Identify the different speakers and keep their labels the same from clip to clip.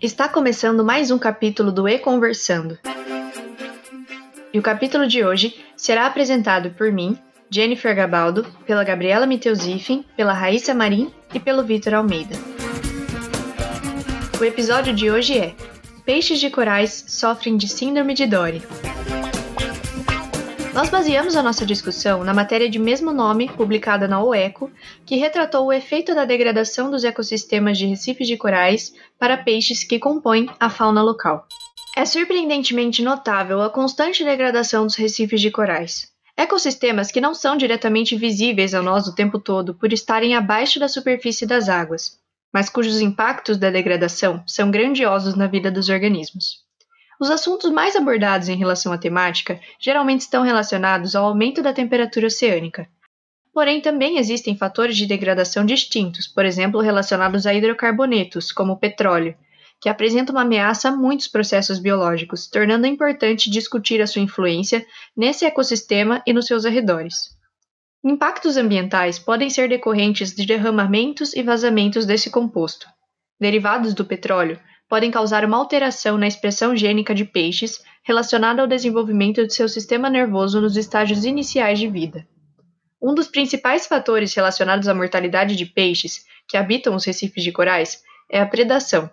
Speaker 1: Está começando mais um capítulo do E-Conversando. E o capítulo de hoje será apresentado por mim, Jennifer Gabaldo, pela Gabriela Miteuzifen, pela Raíssa Marim e pelo Vitor Almeida. O episódio de hoje é Peixes de corais sofrem de síndrome de Dory. Nós baseamos a nossa discussão na matéria de mesmo nome, publicada na OECO, que retratou o efeito da degradação dos ecossistemas de recifes de corais para peixes que compõem a fauna local. É surpreendentemente notável a constante degradação dos recifes de corais. Ecossistemas que não são diretamente visíveis a nós o tempo todo por estarem abaixo da superfície das águas, mas cujos impactos da degradação são grandiosos na vida dos organismos. Os assuntos mais abordados em relação à temática geralmente estão relacionados ao aumento da temperatura oceânica. Porém, também existem fatores de degradação distintos, por exemplo, relacionados a hidrocarbonetos, como o petróleo, que apresentam uma ameaça a muitos processos biológicos, tornando importante discutir a sua influência nesse ecossistema e nos seus arredores. Impactos ambientais podem ser decorrentes de derramamentos e vazamentos desse composto. Derivados do petróleo podem causar uma alteração na expressão gênica de peixes relacionada ao desenvolvimento de seu sistema nervoso nos estágios iniciais de vida. Um dos principais fatores relacionados à mortalidade de peixes que habitam os recifes de corais é a predação.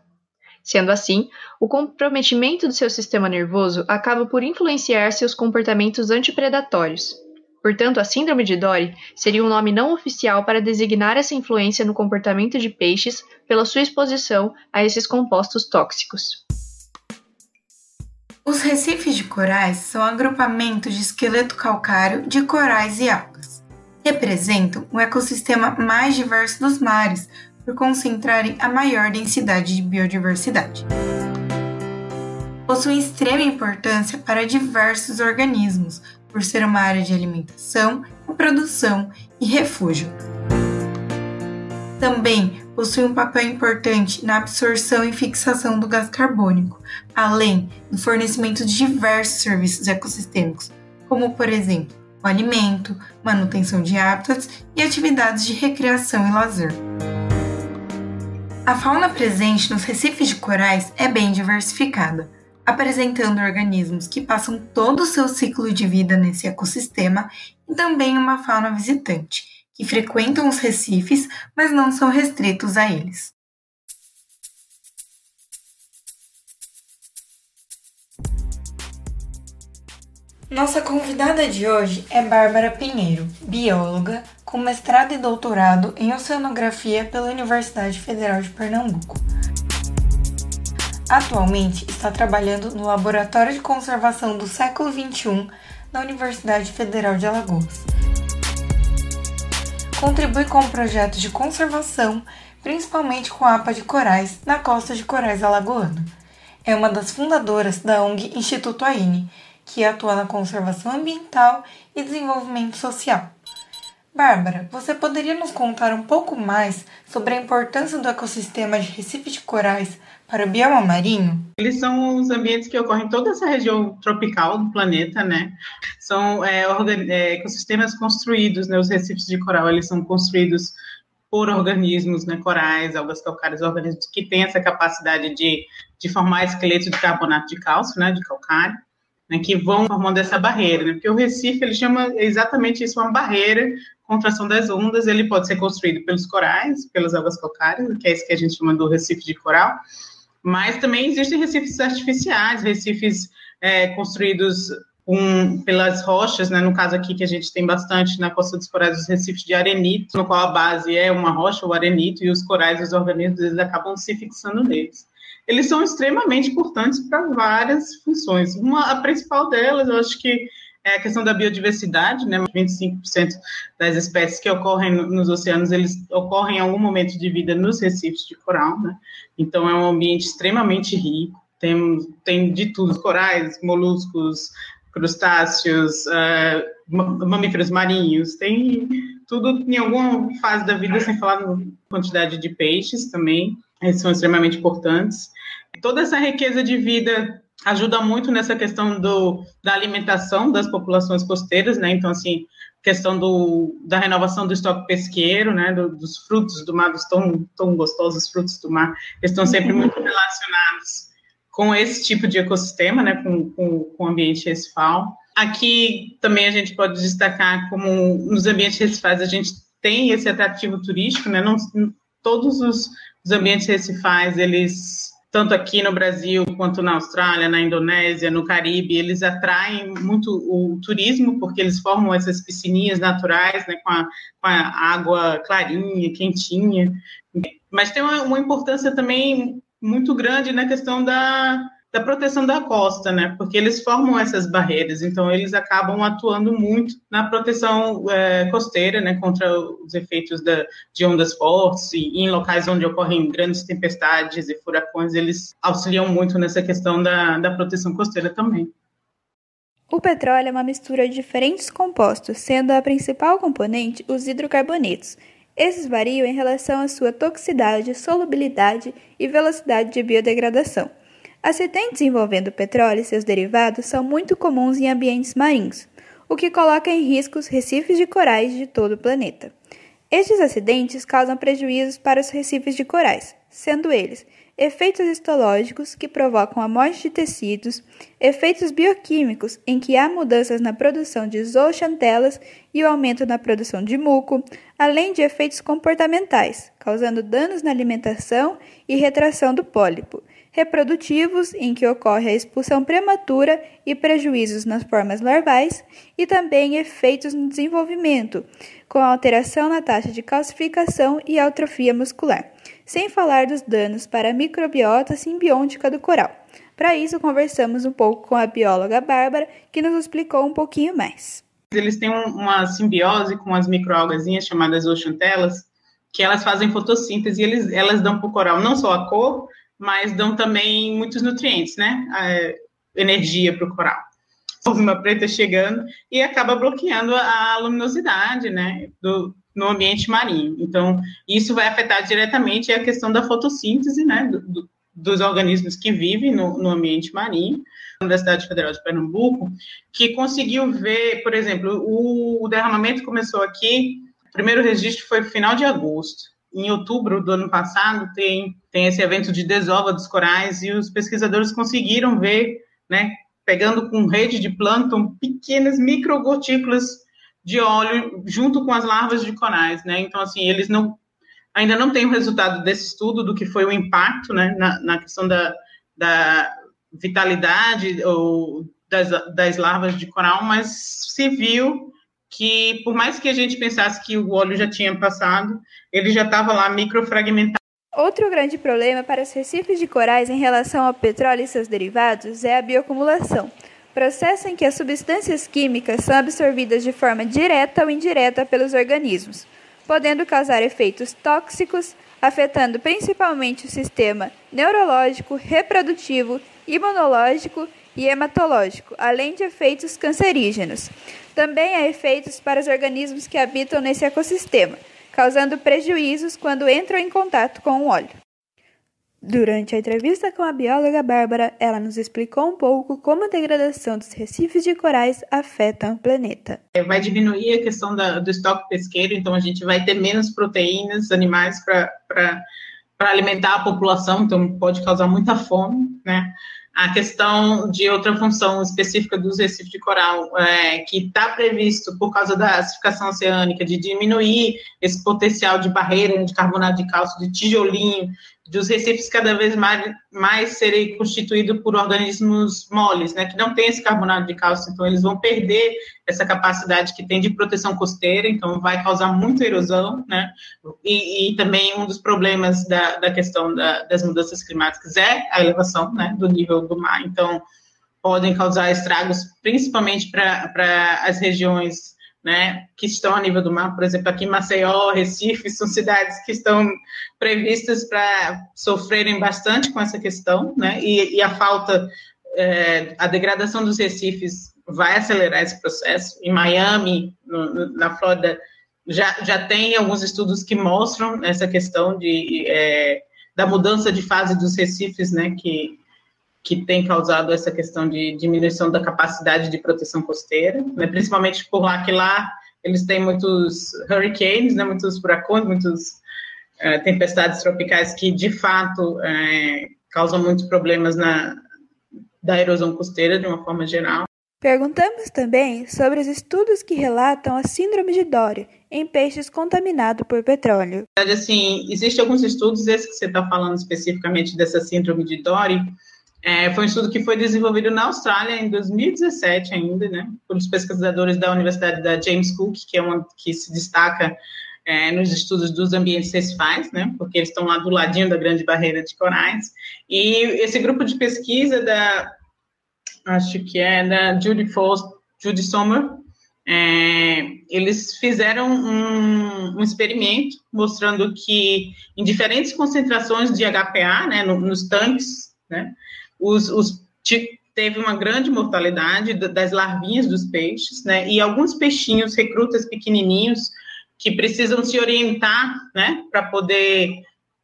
Speaker 1: Sendo assim, o comprometimento do seu sistema nervoso acaba por influenciar seus comportamentos antipredatórios. Portanto, a síndrome de Dory seria um nome não oficial para designar essa influência no comportamento de peixes pela sua exposição a esses compostos tóxicos.
Speaker 2: Os recifes de corais são agrupamentos de esqueleto calcário de corais e algas. Representam o ecossistema mais diverso dos mares, por concentrarem a maior densidade de biodiversidade. Possuem extrema importância para diversos organismos, por ser uma área de alimentação, reprodução e refúgio. Também possui um papel importante na absorção e fixação do gás carbônico, além do fornecimento de diversos serviços ecossistêmicos, como, por exemplo, o alimento, manutenção de hábitats e atividades de recreação e lazer. A fauna presente nos recifes de corais é bem diversificada, apresentando organismos que passam todo o seu ciclo de vida nesse ecossistema e também uma fauna visitante, que frequentam os recifes, mas não são restritos a eles. Nossa convidada de hoje é Bárbara Pinheiro, bióloga com mestrado e doutorado em oceanografia pela Universidade Federal de Pernambuco. Atualmente está trabalhando no Laboratório de Conservação do Século XXI da Universidade Federal de Alagoas. Contribui com projetos de conservação, principalmente com a APA de corais na costa de Corais Alagoana. É uma das fundadoras da ONG Instituto AINE, que atua na conservação ambiental e desenvolvimento social. Bárbara, você poderia nos contar um pouco mais sobre a importância do ecossistema de Recife de Corais para o bioma marinho?
Speaker 3: Eles são os ambientes que ocorrem em toda essa região tropical do planeta, né? São é, é, ecossistemas construídos, né? Os recifes de coral, eles são construídos por organismos, né? Corais, algas calcárias, organismos que têm essa capacidade de, de formar esqueleto de carbonato de cálcio, né? De calcário. Né, que vão formando essa barreira, né, porque o Recife ele chama exatamente isso uma barreira contra a ação das ondas. Ele pode ser construído pelos corais, pelas algas calcárias, que é isso que a gente chama do Recife de coral, mas também existem recifes artificiais, recifes é, construídos um, pelas rochas, né, no caso aqui que a gente tem bastante na costa dos corais, os recifes de arenito, no qual a base é uma rocha, o arenito, e os corais, os organismos, eles acabam se fixando neles. Eles são extremamente importantes para várias funções. Uma, a principal delas, eu acho que é a questão da biodiversidade, né? 25% das espécies que ocorrem nos oceanos, eles ocorrem em algum momento de vida nos recifes de coral, né? Então é um ambiente extremamente rico, tem, tem de tudo, corais, moluscos, crustáceos, uh, mamíferos marinhos, tem tudo em alguma fase da vida, sem falar na quantidade de peixes também, eles são extremamente importantes. Toda essa riqueza de vida ajuda muito nessa questão do, da alimentação das populações costeiras, né? Então, assim, questão do, da renovação do estoque pesqueiro, né? Do, dos frutos do mar, dos tão, tão gostosos frutos do mar, eles estão sempre muito relacionados com esse tipo de ecossistema, né, com, com, com o ambiente recifal. Aqui também a gente pode destacar como nos ambientes recifais a gente tem esse atrativo turístico, né, não, todos os, os ambientes recifais, eles tanto aqui no Brasil quanto na Austrália, na Indonésia, no Caribe, eles atraem muito o turismo, porque eles formam essas piscininhas naturais, né, com a, com a água clarinha, quentinha. Mas tem uma, uma importância também muito grande na questão da, da proteção da costa, né? Porque eles formam essas barreiras, então eles acabam atuando muito na proteção é, costeira, né? Contra os efeitos da, de ondas fortes e em locais onde ocorrem grandes tempestades e furacões, eles auxiliam muito nessa questão da, da proteção costeira também.
Speaker 4: O petróleo é uma mistura de diferentes compostos, sendo a principal componente os hidrocarbonetos, esses variam em relação à sua toxicidade, solubilidade e velocidade de biodegradação. Acidentes envolvendo petróleo e seus derivados são muito comuns em ambientes marinhos, o que coloca em risco os recifes de corais de todo o planeta. Estes acidentes causam prejuízos para os recifes de corais, sendo eles efeitos histológicos, que provocam a morte de tecidos, efeitos bioquímicos, em que há mudanças na produção de zooxantelas e o aumento na produção de muco, além de efeitos comportamentais, causando danos na alimentação e retração do pólipo, reprodutivos, em que ocorre a expulsão prematura e prejuízos nas formas larvais, e também efeitos no desenvolvimento, com alteração na taxa de calcificação e atrofia muscular sem falar dos danos para a microbiota simbiótica do coral. Para isso, conversamos um pouco com a bióloga Bárbara, que nos explicou um pouquinho mais.
Speaker 3: Eles têm uma simbiose com as microalgazinhas chamadas oxantelas, que elas fazem fotossíntese e eles, elas dão para o coral não só a cor, mas dão também muitos nutrientes, né? A energia para o coral. Uma preta chegando e acaba bloqueando a luminosidade, né? Do, no ambiente marinho. Então, isso vai afetar diretamente a questão da fotossíntese, né, do, do, dos organismos que vivem no, no ambiente marinho. A Universidade Federal de Pernambuco, que conseguiu ver, por exemplo, o, o derramamento começou aqui, o primeiro registro foi no final de agosto. Em outubro do ano passado, tem, tem esse evento de desova dos corais e os pesquisadores conseguiram ver, né, pegando com rede de plâncton, pequenas microgotículas de óleo junto com as larvas de corais, né? Então, assim, eles não ainda não têm o resultado desse estudo do que foi o impacto, né, na, na questão da, da vitalidade ou das, das larvas de coral, mas se viu que, por mais que a gente pensasse que o óleo já tinha passado, ele já estava lá microfragmentado.
Speaker 4: Outro grande problema para os recifes de corais em relação ao petróleo e seus derivados é a bioacumulação processo em que as substâncias químicas são absorvidas de forma direta ou indireta pelos organismos, podendo causar efeitos tóxicos, afetando principalmente o sistema neurológico, reprodutivo, imunológico e hematológico, além de efeitos cancerígenos. Também há efeitos para os organismos que habitam nesse ecossistema, causando prejuízos quando entram em contato com o óleo. Durante a entrevista com a bióloga Bárbara, ela nos explicou um pouco como a degradação dos recifes de corais afeta o planeta.
Speaker 3: É, vai diminuir a questão da, do estoque pesqueiro, então a gente vai ter menos proteínas animais para alimentar a população, então pode causar muita fome, né? A questão de outra função específica dos recifes de coral, é, que está previsto por causa da acidificação oceânica, de diminuir esse potencial de barreira de carbonato de cálcio, de tijolinho, de os recifes cada vez mais, mais serem constituídos por organismos moles, né, que não tem esse carbonato de cálcio, então eles vão perder essa capacidade que tem de proteção costeira, então vai causar muita erosão, né, e, e também um dos problemas da, da questão da, das mudanças climáticas é a elevação, né, do nível do mar, então podem causar estragos, principalmente para as regiões né, que estão a nível do mar, por exemplo, aqui em Maceió, Recife, são cidades que estão previstas para sofrerem bastante com essa questão, né, e, e a falta, é, a degradação dos recifes vai acelerar esse processo. Em Miami, no, na Flórida, já, já tem alguns estudos que mostram essa questão de, é, da mudança de fase dos recifes, né, que que tem causado essa questão de diminuição da capacidade de proteção costeira, né, principalmente por lá que lá eles têm muitos hurricanes, né, muitos furacões, muitas é, tempestades tropicais que de fato é, causam muitos problemas na da erosão costeira de uma forma geral.
Speaker 4: Perguntamos também sobre os estudos que relatam a síndrome de Dory em peixes contaminados por petróleo.
Speaker 3: Assim, existem alguns estudos, esse que você está falando especificamente dessa síndrome de Dory, é, foi um estudo que foi desenvolvido na Austrália em 2017 ainda, né, por pesquisadores da Universidade da James Cook, que é uma que se destaca é, nos estudos dos ambientes recifais, né, porque eles estão lá do ladinho da Grande Barreira de Corais. E esse grupo de pesquisa da, acho que é da Judy Foss, Judy Sommer, é, eles fizeram um, um, experimento mostrando que em diferentes concentrações de HPA, né, no, nos tanques, né, os, os, teve uma grande mortalidade das larvinhas dos peixes, né, e alguns peixinhos, recrutas pequenininhos, que precisam se orientar, né, para poder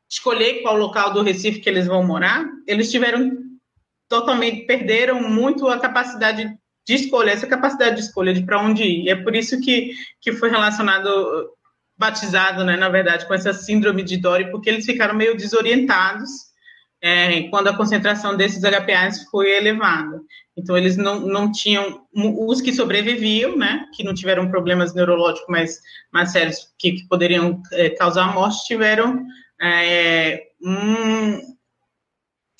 Speaker 3: escolher qual local do Recife que eles vão morar, eles tiveram totalmente, perderam muito a capacidade de escolha, essa capacidade de escolha de para onde ir. E é por isso que, que foi relacionado, batizado, né, na verdade, com essa síndrome de Dory, porque eles ficaram meio desorientados é, quando a concentração desses HPAs foi elevada. Então, eles não, não tinham, os que sobreviviam, né, que não tiveram problemas neurológicos mais, mais sérios que, que poderiam é, causar morte, tiveram é, um,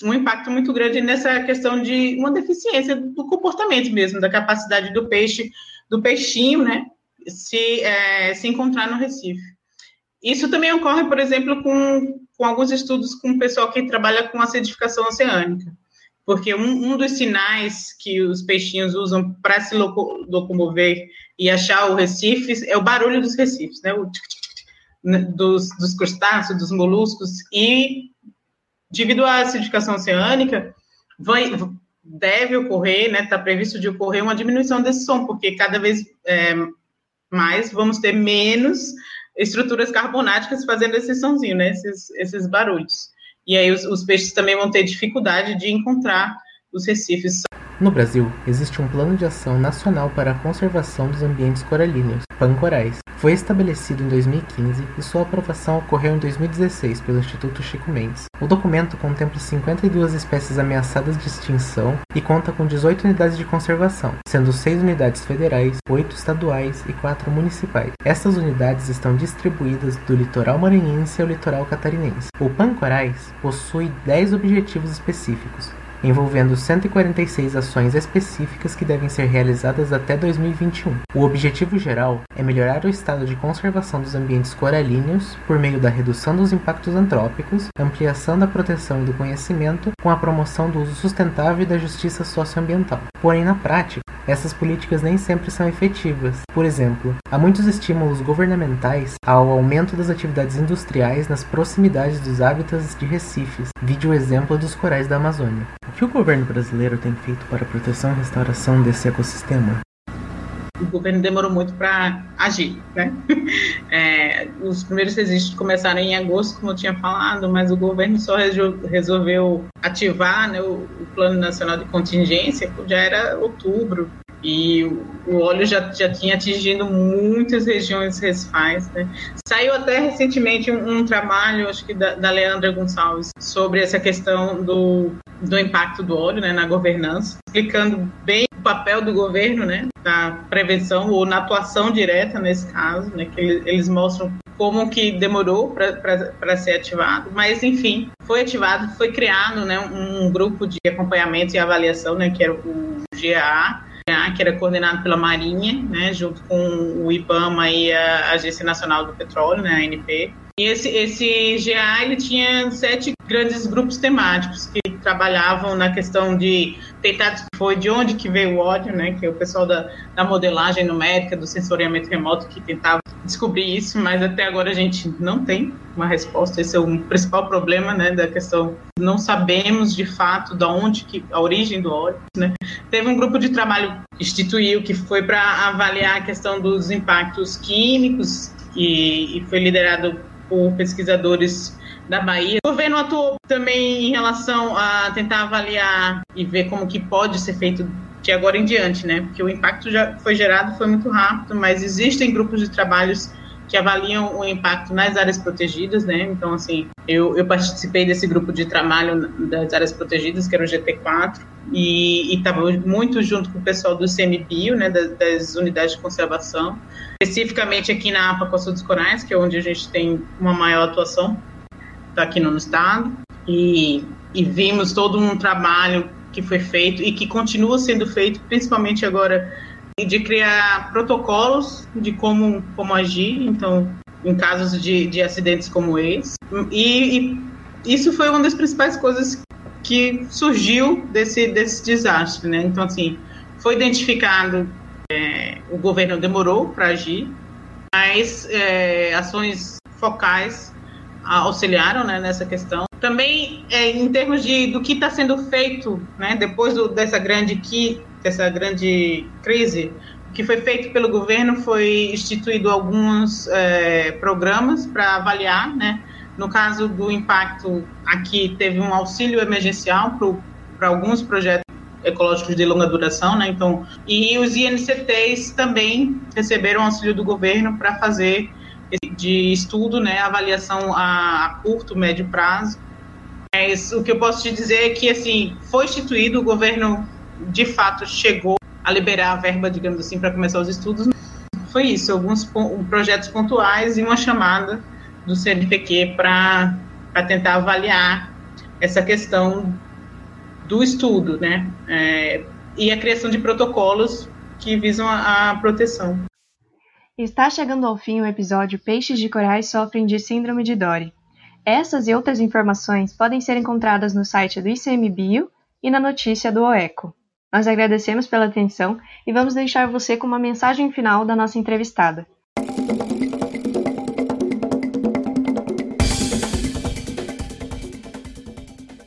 Speaker 3: um impacto muito grande nessa questão de uma deficiência do comportamento mesmo, da capacidade do peixe, do peixinho, né, se, é, se encontrar no Recife. Isso também ocorre, por exemplo, com, com alguns estudos com o pessoal que trabalha com acidificação oceânica porque um, um dos sinais que os peixinhos usam para se loco, locomover e achar o recife é o barulho dos recifes, né? O tic, tic, tic, né? dos, dos crustáceos, dos moluscos, e devido à acidificação oceânica, vai, deve ocorrer, né? Está previsto de ocorrer uma diminuição desse som, porque cada vez é, mais vamos ter menos estruturas carbonáticas fazendo esse sonzinho, né? Esses, esses barulhos e aí os, os peixes também vão ter dificuldade de encontrar os recifes.
Speaker 5: No Brasil, existe um Plano de Ação Nacional para a Conservação dos Ambientes Coralíneos, PAN-Corais. Foi estabelecido em 2015 e sua aprovação ocorreu em 2016 pelo Instituto Chico Mendes. O documento contempla 52 espécies ameaçadas de extinção e conta com 18 unidades de conservação, sendo 6 unidades federais, 8 estaduais e 4 municipais. Essas unidades estão distribuídas do litoral maranhense ao litoral catarinense. O PAN-Corais possui 10 objetivos específicos, envolvendo 146 ações específicas que devem ser realizadas até 2021. O objetivo geral é melhorar o estado de conservação dos ambientes coralíneos por meio da redução dos impactos antrópicos, ampliação da proteção e do conhecimento, com a promoção do uso sustentável e da justiça socioambiental. Porém, na prática, essas políticas nem sempre são efetivas. Por exemplo, há muitos estímulos governamentais ao aumento das atividades industriais nas proximidades dos hábitats de recifes, vide o exemplo dos corais da Amazônia. O que o governo brasileiro tem feito para a proteção e restauração desse ecossistema?
Speaker 3: O governo demorou muito para agir, né? É, os primeiros registros começaram em agosto, como eu tinha falado, mas o governo só resolveu ativar né, o, o Plano Nacional de Contingência, já era outubro, e o óleo já, já tinha atingido muitas regiões recifais. Né? Saiu até recentemente um, um trabalho, acho que da, da, Leandra Gonçalves, sobre essa questão do, do impacto do óleo né, na governança, explicando bem o papel do governo né, na prevenção ou na atuação direta nesse caso, né, que eles mostram como que demorou para ser ativado, mas enfim, foi ativado, foi criado né, um, grupo de acompanhamento e avaliação, né, que era o GAA, que era coordenado pela Marinha, né, junto com o IBAMA e a Agência Nacional do Petróleo, né, a ANP. E esse, esse GA ele tinha sete grandes grupos temáticos que trabalhavam na questão de tentar foi de onde que veio o ódio, né, que é o pessoal da, da modelagem numérica, do sensoriamento remoto que tentava descobrir isso, mas até agora a gente não tem uma resposta. Esse é o principal problema, né, da questão. Não sabemos de fato da onde que a origem do ódio, né. Teve um grupo de trabalho que instituiu que foi para avaliar a questão dos impactos químicos e, e foi liderado por pesquisadores da Bahia. O governo atuou também em relação a tentar avaliar e ver como que pode ser feito de agora em diante, né? Porque o impacto já foi gerado, foi muito rápido, mas existem grupos de trabalhos que avaliam o impacto nas áreas protegidas, né? Então, assim, eu, eu participei desse grupo de trabalho das áreas protegidas, que era o GT4, e estava muito junto com o pessoal do CMBio, né, das, das, unidades de conservação, especificamente aqui na APA Costa dos Corais, que é onde a gente tem uma maior atuação, está aqui no estado, e, e vimos todo um trabalho que foi feito e que continua sendo feito, principalmente agora de criar protocolos de como, como agir, então, em casos de, de acidentes como esse. E, e isso foi uma das principais coisas que surgiu desse, desse desastre, né? Então, assim, foi identificado, é, o governo demorou para agir, mas é, ações focais auxiliaram né, nessa questão. Também, é, em termos de, do que está sendo feito né, depois do, dessa grande que dessa grande crise, o que foi feito pelo governo foi instituído alguns é, programas para avaliar, né? No caso do impacto, aqui teve um auxílio emergencial para alguns projetos ecológicos de longa duração, né? Então, e os INCTs também receberam auxílio do governo para fazer de estudo, né, avaliação a curto, médio prazo. Mas o que eu posso te dizer é que assim foi instituído, o governo de fato chegou a liberar a verba, digamos assim, para começar os estudos, foi isso, alguns projetos pontuais e uma chamada do CNPq para tentar avaliar essa questão do estudo, né? É, e a criação de protocolos que visam a, a proteção.
Speaker 1: Está chegando ao fim o episódio Peixes de corais sofrem de síndrome de Dory. Essas e outras informações podem ser encontradas no site do ICMBio e na notícia do OECO. Nós agradecemos pela atenção e vamos deixar você com uma mensagem final da nossa entrevistada.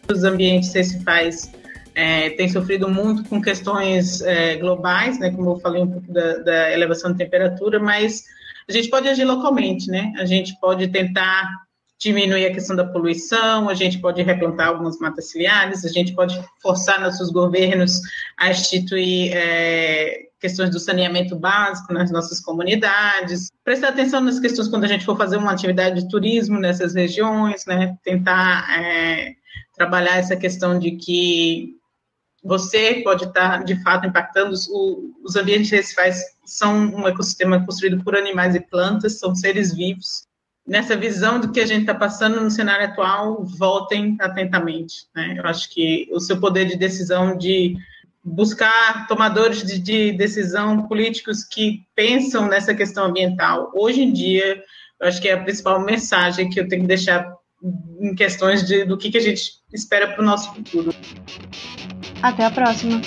Speaker 3: Os ambientes recifais é, têm sofrido muito com questões é, globais, né, como eu falei um pouco da, da elevação de temperatura, mas a gente pode agir localmente, né? A gente pode tentar diminuir a questão da poluição, a gente pode replantar algumas matas ciliares, a gente pode forçar nossos governos a instituir é, questões do saneamento básico nas nossas comunidades, prestar atenção nas questões quando a gente for fazer uma atividade de turismo nessas regiões, né, tentar é, trabalhar essa questão de que você pode estar, de fato, impactando os, os ambientes recifais são um ecossistema construído por animais e plantas, são seres vivos, nessa visão do que a gente está passando no cenário atual, voltem atentamente. Né? Eu acho que o seu poder de decisão de buscar tomadores de, de, decisão políticos que pensam nessa questão ambiental. Hoje em dia, eu acho que é a principal mensagem que eu tenho que deixar em questões de, do que, que a gente espera para o nosso futuro.
Speaker 1: Até a próxima!